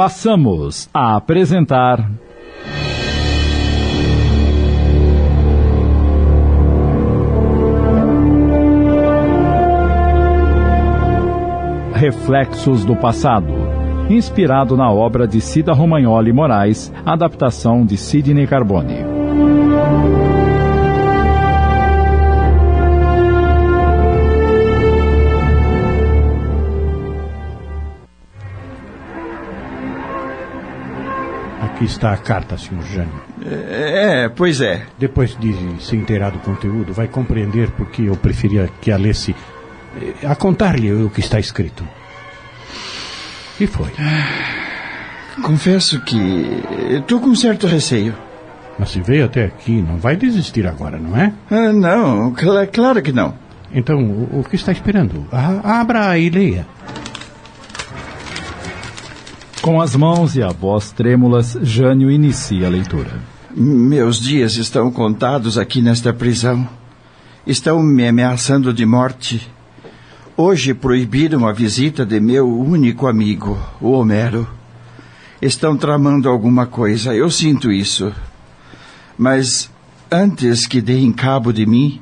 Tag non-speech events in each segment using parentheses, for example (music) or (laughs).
passamos a apresentar. Reflexos do Passado, inspirado na obra de Cida Romagnoli Moraes, adaptação de Sidney Carbone. Aqui está a carta, Sr. Jânio. É, pois é. Depois de se inteirar do conteúdo, vai compreender por que eu preferia que a lesse eh, a contar-lhe o que está escrito. E foi? Confesso que estou com certo receio. Mas se veio até aqui, não vai desistir agora, não é? Ah, não, cl claro que não. Então, o, o que está esperando? A abra e leia. Com as mãos e a voz trêmulas, Jânio inicia a leitura. Meus dias estão contados aqui nesta prisão. Estão me ameaçando de morte. Hoje proibiram a visita de meu único amigo, o Homero. Estão tramando alguma coisa, eu sinto isso. Mas antes que deem cabo de mim,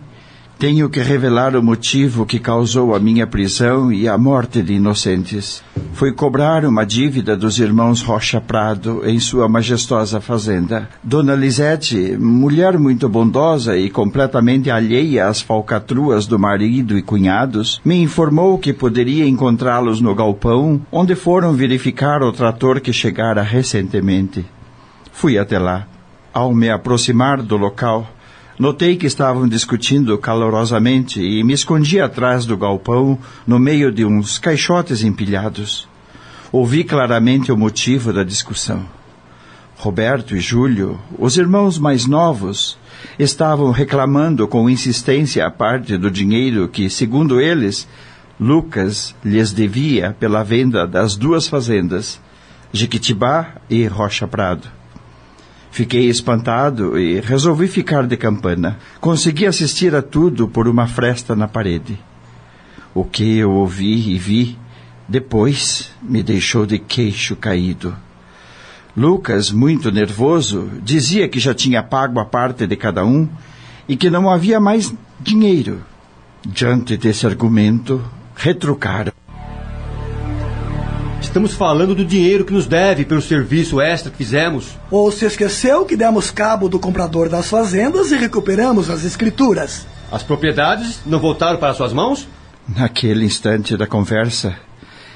tenho que revelar o motivo que causou a minha prisão e a morte de inocentes. Foi cobrar uma dívida dos irmãos Rocha Prado em sua majestosa fazenda. Dona Lisete, mulher muito bondosa e completamente alheia às falcatruas do marido e cunhados, me informou que poderia encontrá-los no galpão, onde foram verificar o trator que chegara recentemente. Fui até lá. Ao me aproximar do local, Notei que estavam discutindo calorosamente e me escondi atrás do galpão, no meio de uns caixotes empilhados. Ouvi claramente o motivo da discussão. Roberto e Júlio, os irmãos mais novos, estavam reclamando com insistência a parte do dinheiro que, segundo eles, Lucas lhes devia pela venda das duas fazendas, Jequitibá e Rocha Prado. Fiquei espantado e resolvi ficar de campana. Consegui assistir a tudo por uma fresta na parede. O que eu ouvi e vi depois me deixou de queixo caído. Lucas, muito nervoso, dizia que já tinha pago a parte de cada um e que não havia mais dinheiro. Diante desse argumento, retrucaram. Estamos falando do dinheiro que nos deve pelo serviço extra que fizemos. Ou se esqueceu que demos cabo do comprador das fazendas e recuperamos as escrituras? As propriedades não voltaram para suas mãos? Naquele instante da conversa,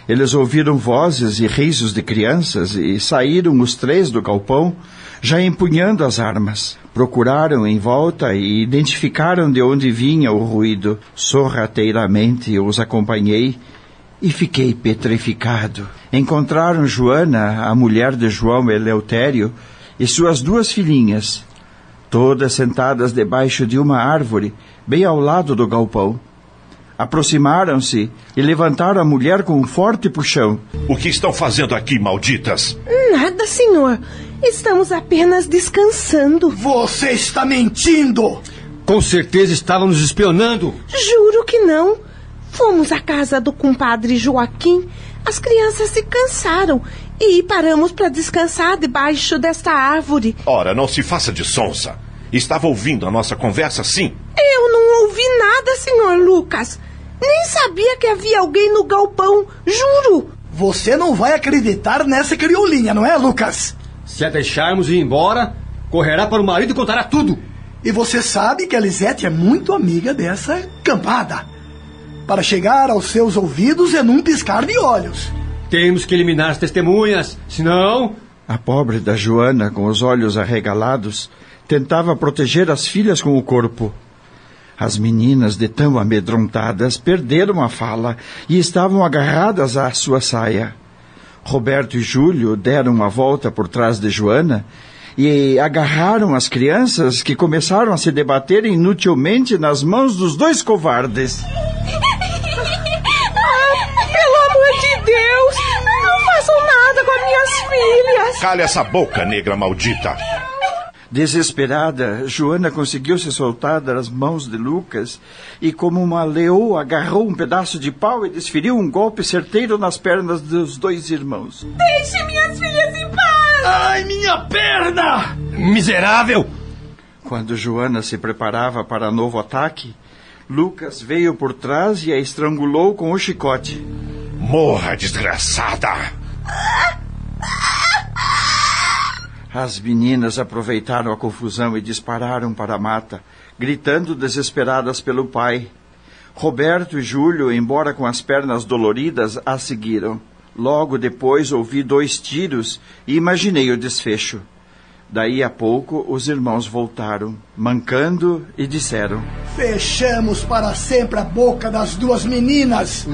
eles ouviram vozes e risos de crianças e saíram os três do galpão, já empunhando as armas. Procuraram em volta e identificaram de onde vinha o ruído. Sorrateiramente os acompanhei e fiquei petrificado. Encontraram Joana, a mulher de João Eleutério, e suas duas filhinhas, todas sentadas debaixo de uma árvore, bem ao lado do galpão. Aproximaram-se e levantaram a mulher com um forte puxão. O que estão fazendo aqui, malditas? Nada, senhor. Estamos apenas descansando. Você está mentindo! Com certeza estavam nos espionando. Juro que não. Fomos à casa do compadre Joaquim. As crianças se cansaram e paramos para descansar debaixo desta árvore. Ora, não se faça de sonsa. Estava ouvindo a nossa conversa, sim? Eu não ouvi nada, senhor Lucas. Nem sabia que havia alguém no galpão, juro. Você não vai acreditar nessa criolinha, não é, Lucas? Se a deixarmos ir embora, correrá para o marido e contará tudo. E você sabe que a Lisete é muito amiga dessa campada para chegar aos seus ouvidos em um piscar de olhos. Temos que eliminar as testemunhas, senão. A pobre da Joana, com os olhos arregalados, tentava proteger as filhas com o corpo. As meninas, de tão amedrontadas, perderam a fala e estavam agarradas à sua saia. Roberto e Júlio deram a volta por trás de Joana e agarraram as crianças que começaram a se debater inutilmente nas mãos dos dois covardes. Filhas! Cale essa boca, negra maldita! Desesperada, Joana conseguiu se soltar das mãos de Lucas e, como uma leoa, agarrou um pedaço de pau e desferiu um golpe certeiro nas pernas dos dois irmãos. Deixe minhas filhas Ai, minha perna! Miserável! Quando Joana se preparava para novo ataque, Lucas veio por trás e a estrangulou com o chicote. Morra, desgraçada! As meninas aproveitaram a confusão e dispararam para a mata, gritando desesperadas pelo pai. Roberto e Júlio, embora com as pernas doloridas, a seguiram. Logo depois ouvi dois tiros e imaginei o desfecho. Daí a pouco os irmãos voltaram, mancando, e disseram: Fechamos para sempre a boca das duas meninas.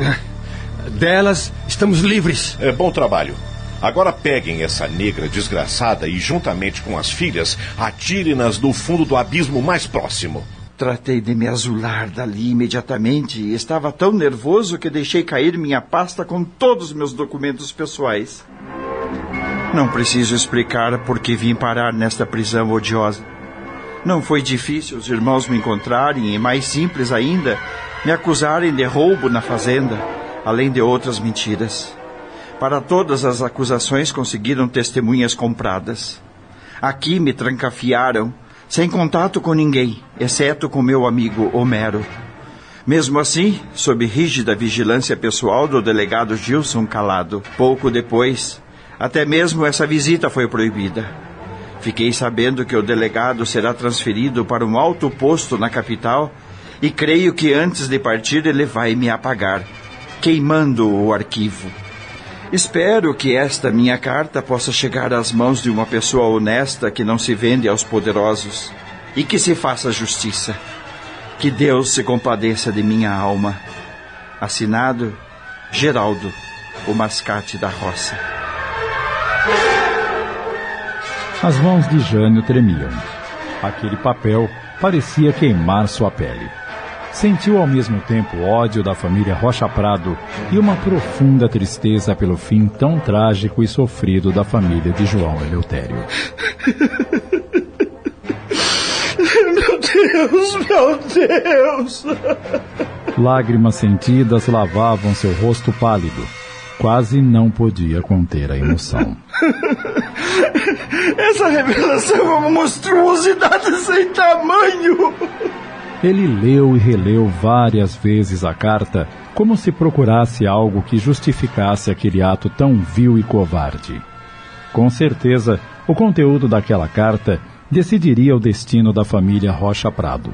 (laughs) Delas estamos livres. É bom trabalho. Agora peguem essa negra desgraçada e, juntamente com as filhas, atirem-nas no fundo do abismo mais próximo. Tratei de me azular dali imediatamente e estava tão nervoso que deixei cair minha pasta com todos os meus documentos pessoais. Não preciso explicar por que vim parar nesta prisão odiosa. Não foi difícil os irmãos me encontrarem e, mais simples ainda, me acusarem de roubo na fazenda, além de outras mentiras. Para todas as acusações conseguiram testemunhas compradas. Aqui me trancafiaram, sem contato com ninguém, exceto com meu amigo Homero. Mesmo assim, sob rígida vigilância pessoal do delegado Gilson Calado. Pouco depois, até mesmo essa visita foi proibida. Fiquei sabendo que o delegado será transferido para um alto posto na capital e creio que antes de partir ele vai me apagar, queimando o arquivo. Espero que esta minha carta possa chegar às mãos de uma pessoa honesta que não se vende aos poderosos e que se faça justiça. Que Deus se compadeça de minha alma. Assinado Geraldo, o mascate da roça. As mãos de Jânio tremiam. Aquele papel parecia queimar sua pele. Sentiu ao mesmo tempo ódio da família Rocha Prado e uma profunda tristeza pelo fim tão trágico e sofrido da família de João Eleutério. (laughs) Meu Deus, meu Deus! Lágrimas sentidas lavavam seu rosto pálido. Quase não podia conter a emoção. (laughs) Essa revelação é uma monstruosidade sem tamanho! Ele leu e releu várias vezes a carta, como se procurasse algo que justificasse aquele ato tão vil e covarde. Com certeza, o conteúdo daquela carta decidiria o destino da família Rocha Prado.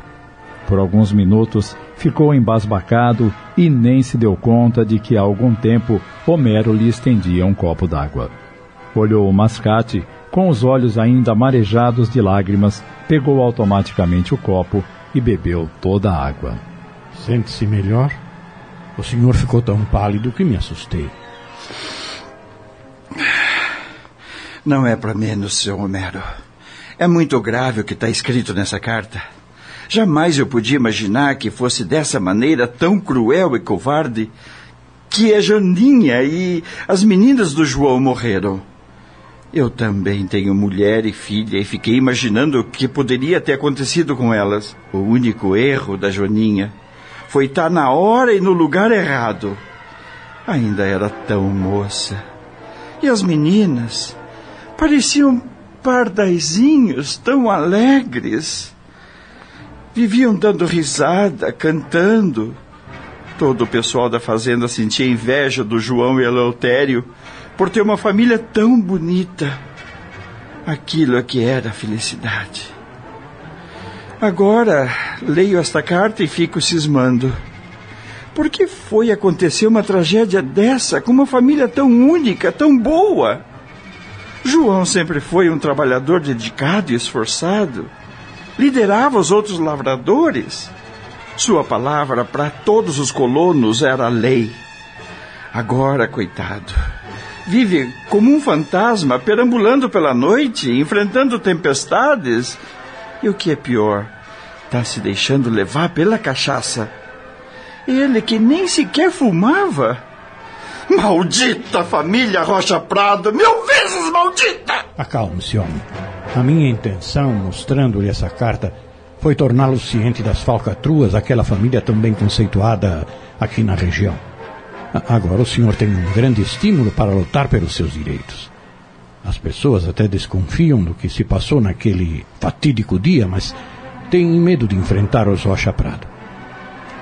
Por alguns minutos, ficou embasbacado e nem se deu conta de que há algum tempo Homero lhe estendia um copo d'água. Olhou o mascate, com os olhos ainda marejados de lágrimas, pegou automaticamente o copo e bebeu toda a água. Sente-se melhor? O senhor ficou tão pálido que me assustei. Não é para menos, seu Homero. É muito grave o que está escrito nessa carta. Jamais eu podia imaginar que fosse dessa maneira tão cruel e covarde que a Janinha e as meninas do João morreram. Eu também tenho mulher e filha e fiquei imaginando o que poderia ter acontecido com elas. O único erro da Joninha foi estar na hora e no lugar errado. Ainda era tão moça. E as meninas pareciam pardaizinhos tão alegres. Viviam dando risada, cantando. Todo o pessoal da fazenda sentia inveja do João e Eleutério por ter uma família tão bonita. Aquilo é que era felicidade. Agora leio esta carta e fico cismando. Por que foi acontecer uma tragédia dessa com uma família tão única, tão boa? João sempre foi um trabalhador dedicado e esforçado. Liderava os outros lavradores. Sua palavra para todos os colonos era lei. Agora, coitado, vive como um fantasma, perambulando pela noite, enfrentando tempestades. E o que é pior, está se deixando levar pela cachaça. Ele que nem sequer fumava. Maldita família Rocha Prado, mil vezes maldita! Acalme-se, homem. A minha intenção, mostrando-lhe essa carta, foi torná-lo ciente das falcatruas, aquela família tão bem conceituada aqui na região. Agora o senhor tem um grande estímulo para lutar pelos seus direitos. As pessoas até desconfiam do que se passou naquele fatídico dia, mas têm medo de enfrentar os Rocha Prado.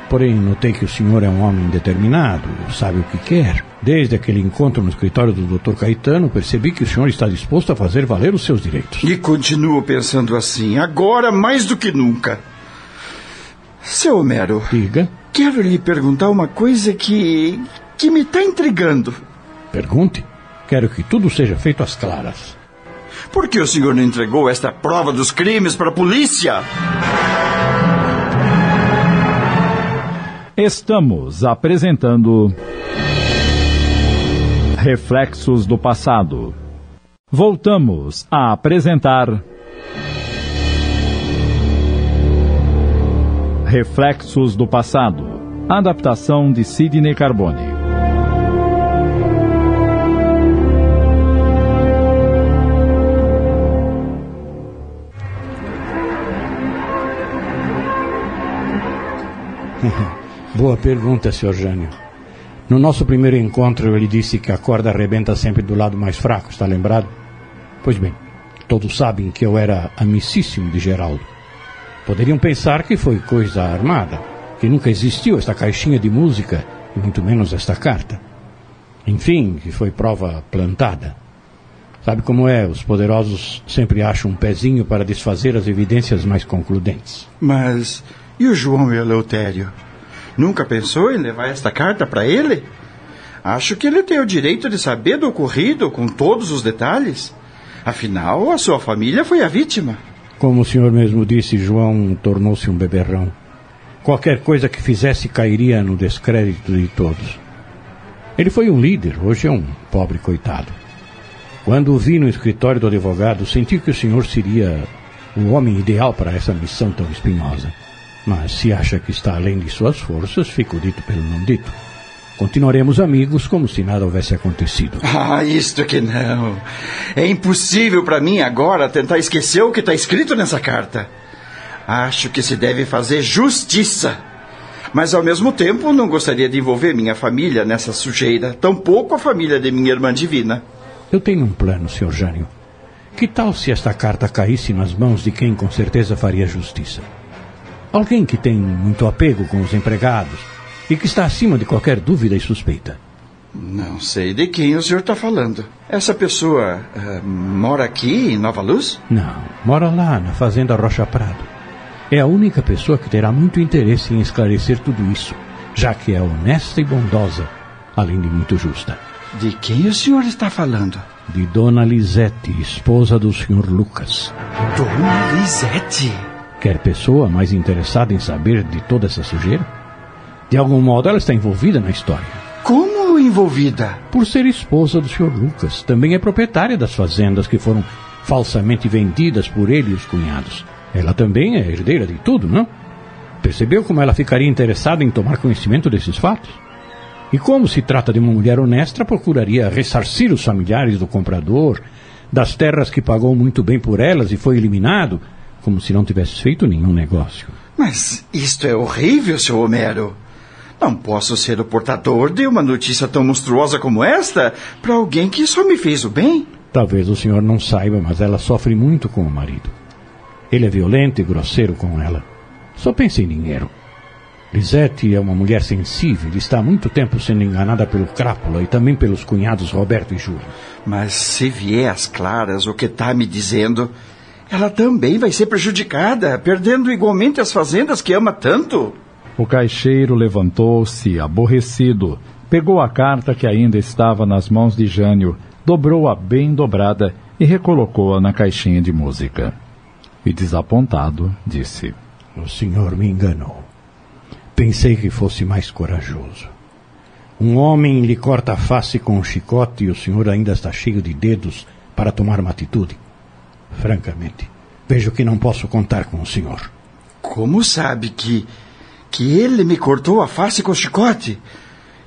Porém, notei que o senhor é um homem determinado, sabe o que quer. Desde aquele encontro no escritório do Dr. Caetano, percebi que o senhor está disposto a fazer valer os seus direitos. E continuo pensando assim, agora mais do que nunca. Seu Homero. Diga. Quero lhe perguntar uma coisa que. Que me está intrigando. Pergunte. Quero que tudo seja feito às claras. Por que o senhor não entregou esta prova dos crimes para a polícia? Estamos apresentando. Reflexos do passado. Voltamos a apresentar. Reflexos do passado. Adaptação de Sidney Carbone. (laughs) Boa pergunta, Sr. Jânio. No nosso primeiro encontro, ele disse que a corda arrebenta sempre do lado mais fraco, está lembrado? Pois bem, todos sabem que eu era amicíssimo de Geraldo. Poderiam pensar que foi coisa armada, que nunca existiu esta caixinha de música, e muito menos esta carta. Enfim, que foi prova plantada. Sabe como é? Os poderosos sempre acham um pezinho para desfazer as evidências mais concludentes. Mas e o João Eleutério? Nunca pensou em levar esta carta para ele? Acho que ele tem o direito de saber do ocorrido com todos os detalhes. Afinal, a sua família foi a vítima. Como o senhor mesmo disse, João tornou-se um beberrão. Qualquer coisa que fizesse cairia no descrédito de todos. Ele foi um líder, hoje é um pobre coitado. Quando o vi no escritório do advogado, senti que o senhor seria o homem ideal para essa missão tão espinhosa. Mas se acha que está além de suas forças, fica o dito pelo não dito. Continuaremos amigos como se nada houvesse acontecido. (laughs) Ah, isto que não. É impossível para mim agora tentar esquecer o que está escrito nessa carta. Acho que se deve fazer justiça. Mas ao mesmo tempo não gostaria de envolver minha família nessa sujeira, tampouco a família de minha irmã divina. Eu tenho um plano, Sr. Jânio. Que tal se esta carta caísse nas mãos de quem com certeza faria justiça? Alguém que tem muito apego com os empregados e que está acima de qualquer dúvida e suspeita. Não sei de quem o senhor está falando. Essa pessoa uh, mora aqui em Nova Luz? Não, mora lá na Fazenda Rocha Prado. É a única pessoa que terá muito interesse em esclarecer tudo isso, já que é honesta e bondosa, além de muito justa. De quem o senhor está falando? De Dona Lisete, esposa do senhor Lucas. Dona Lisete? Quer pessoa mais interessada em saber de toda essa sujeira? De algum modo ela está envolvida na história. Como envolvida? Por ser esposa do Sr. Lucas. Também é proprietária das fazendas que foram falsamente vendidas por ele e os cunhados. Ela também é herdeira de tudo, não? Percebeu como ela ficaria interessada em tomar conhecimento desses fatos? E como se trata de uma mulher honesta, procuraria ressarcir os familiares do comprador, das terras que pagou muito bem por elas e foi eliminado, como se não tivesse feito nenhum negócio. Mas isto é horrível, seu Homero. Não posso ser o portador de uma notícia tão monstruosa como esta para alguém que só me fez o bem. Talvez o senhor não saiba, mas ela sofre muito com o marido. Ele é violento e grosseiro com ela. Só pensa em dinheiro. Lisette é uma mulher sensível e está há muito tempo sendo enganada pelo Crápula e também pelos cunhados Roberto e Júlio. Mas se vier às claras o que está me dizendo, ela também vai ser prejudicada, perdendo igualmente as fazendas que ama tanto. O caixeiro levantou-se, aborrecido, pegou a carta que ainda estava nas mãos de Jânio, dobrou-a bem dobrada e recolocou-a na caixinha de música. E desapontado, disse: O senhor me enganou. Pensei que fosse mais corajoso. Um homem lhe corta a face com um chicote e o senhor ainda está cheio de dedos para tomar uma atitude. Francamente, vejo que não posso contar com o senhor. Como sabe que. que ele me cortou a face com o chicote?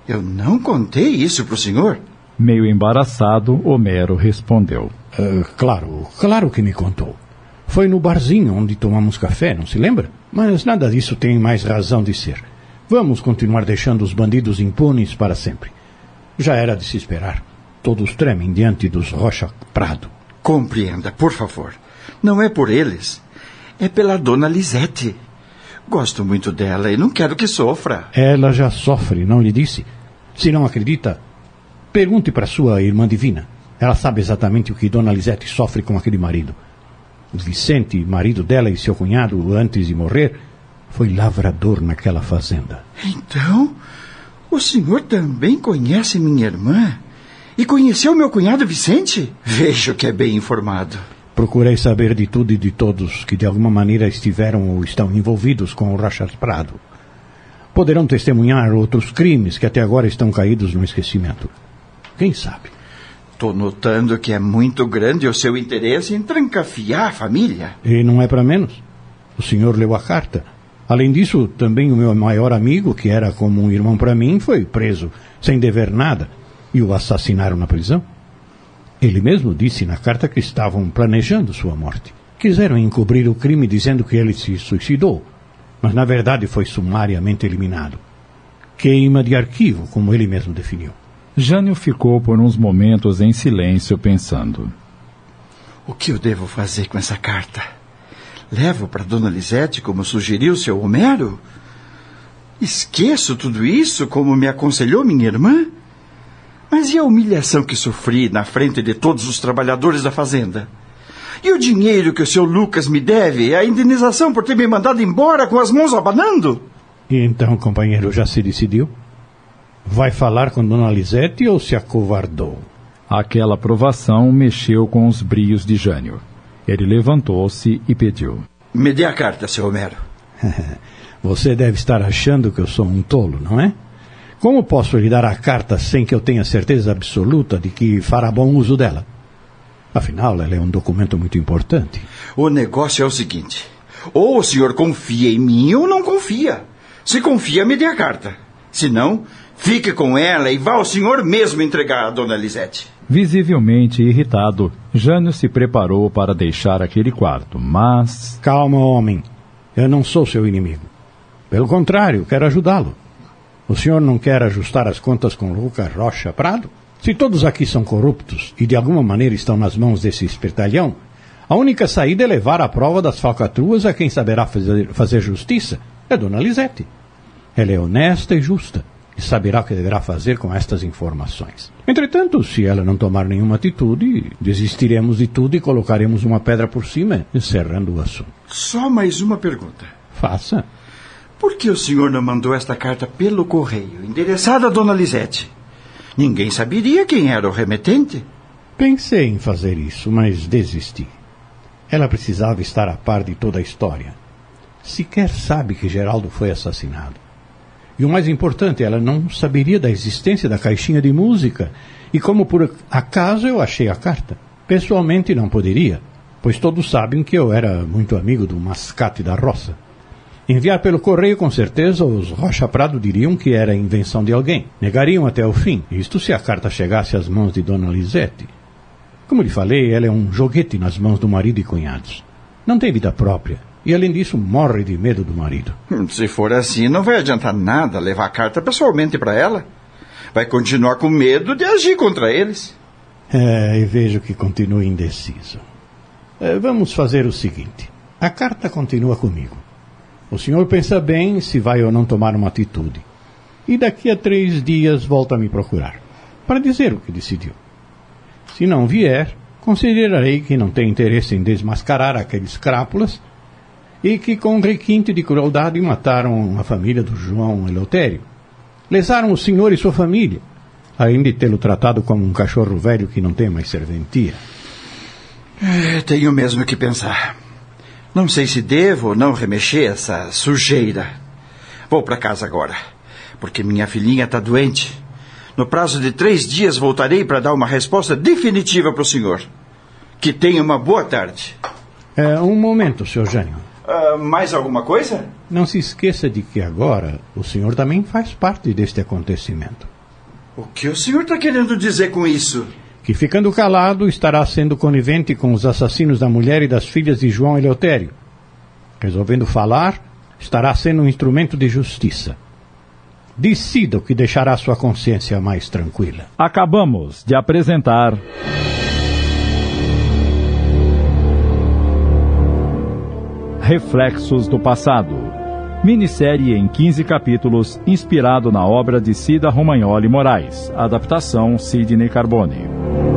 Eu não contei isso para o senhor. Meio embaraçado, Homero respondeu: uh, Claro, claro que me contou. Foi no barzinho onde tomamos café, não se lembra? Mas nada disso tem mais razão de ser. Vamos continuar deixando os bandidos impunes para sempre. Já era de se esperar. Todos tremem diante dos Rocha Prado. Compreenda, por favor. Não é por eles. É pela dona Lisete. Gosto muito dela e não quero que sofra. Ela já sofre, não lhe disse? Se não acredita, pergunte para sua irmã divina. Ela sabe exatamente o que Dona Lisete sofre com aquele marido. O Vicente, marido dela e seu cunhado, antes de morrer, foi lavrador naquela fazenda. Então, o senhor também conhece minha irmã? E conheceu meu cunhado Vicente? Vejo que é bem informado. Procurei saber de tudo e de todos que de alguma maneira estiveram ou estão envolvidos com o Rachas Prado. Poderão testemunhar outros crimes que até agora estão caídos no esquecimento. Quem sabe? Estou notando que é muito grande o seu interesse em trancafiar a família. E não é para menos. O senhor leu a carta. Além disso, também o meu maior amigo, que era como um irmão para mim, foi preso sem dever nada e o assassinaram na prisão. Ele mesmo disse na carta que estavam planejando sua morte. Quiseram encobrir o crime dizendo que ele se suicidou, mas na verdade foi sumariamente eliminado. Queima de arquivo, como ele mesmo definiu. Jânio ficou por uns momentos em silêncio pensando. O que eu devo fazer com essa carta? Levo para Dona Lisete como sugeriu seu Homero? Esqueço tudo isso como me aconselhou minha irmã? Mas e a humilhação que sofri na frente de todos os trabalhadores da fazenda? E o dinheiro que o seu Lucas me deve? A indenização por ter me mandado embora com as mãos abanando? E então, companheiro, já se decidiu? Vai falar com Dona Lisete ou se acovardou? Aquela provação mexeu com os brios de Jânio. Ele levantou-se e pediu. Me dê a carta, seu Homero. (laughs) Você deve estar achando que eu sou um tolo, não é? Como posso lhe dar a carta sem que eu tenha certeza absoluta de que fará bom uso dela? Afinal, ela é um documento muito importante. O negócio é o seguinte: ou o senhor confia em mim ou não confia. Se confia, me dê a carta. Se não, fique com ela e vá ao senhor mesmo entregar a dona Lisete. Visivelmente irritado, Jânio se preparou para deixar aquele quarto, mas. Calma, homem. Eu não sou seu inimigo. Pelo contrário, quero ajudá-lo. O senhor não quer ajustar as contas com Lucas Rocha Prado? Se todos aqui são corruptos e de alguma maneira estão nas mãos desse espertalhão, a única saída é levar a prova das falcatruas a quem saberá fazer, fazer justiça. É Dona Lisete. Ela é honesta e justa e saberá o que deverá fazer com estas informações. Entretanto, se ela não tomar nenhuma atitude, desistiremos de tudo e colocaremos uma pedra por cima, encerrando o assunto. Só mais uma pergunta. Faça. Por que o senhor não mandou esta carta pelo correio, endereçada a Dona Lisete? Ninguém saberia quem era o remetente. Pensei em fazer isso, mas desisti. Ela precisava estar a par de toda a história. Sequer sabe que Geraldo foi assassinado. E o mais importante, ela não saberia da existência da caixinha de música. E como por acaso eu achei a carta. Pessoalmente não poderia, pois todos sabem que eu era muito amigo do mascate da roça. Enviar pelo correio, com certeza, os Rocha Prado diriam que era invenção de alguém. Negariam até o fim, isto se a carta chegasse às mãos de Dona Lisete. Como lhe falei, ela é um joguete nas mãos do marido e cunhados. Não tem vida própria. E além disso, morre de medo do marido. Se for assim, não vai adiantar nada levar a carta pessoalmente para ela. Vai continuar com medo de agir contra eles. É, e vejo que continua indeciso. É, vamos fazer o seguinte: a carta continua comigo. O senhor pensa bem se vai ou não tomar uma atitude. E daqui a três dias volta a me procurar, para dizer o que decidiu. Se não vier, considerarei que não tem interesse em desmascarar aqueles crápulas e que com requinte de crueldade mataram a família do João Eleutério. Lesaram o senhor e sua família, além de tê-lo tratado como um cachorro velho que não tem mais serventia. É, tenho mesmo que pensar. Não sei se devo ou não remexer essa sujeira. Vou para casa agora, porque minha filhinha está doente. No prazo de três dias voltarei para dar uma resposta definitiva para o senhor. Que tenha uma boa tarde. É, um momento, Sr. Jânio. Uh, mais alguma coisa? Não se esqueça de que agora o senhor também faz parte deste acontecimento. O que o senhor está querendo dizer com isso? que ficando calado estará sendo conivente com os assassinos da mulher e das filhas de João Eleutério. Resolvendo falar, estará sendo um instrumento de justiça. Decida o que deixará sua consciência mais tranquila. Acabamos de apresentar. Reflexos do Passado Minissérie em 15 capítulos, inspirado na obra de Cida Romagnoli Moraes, adaptação Sidney Carbone.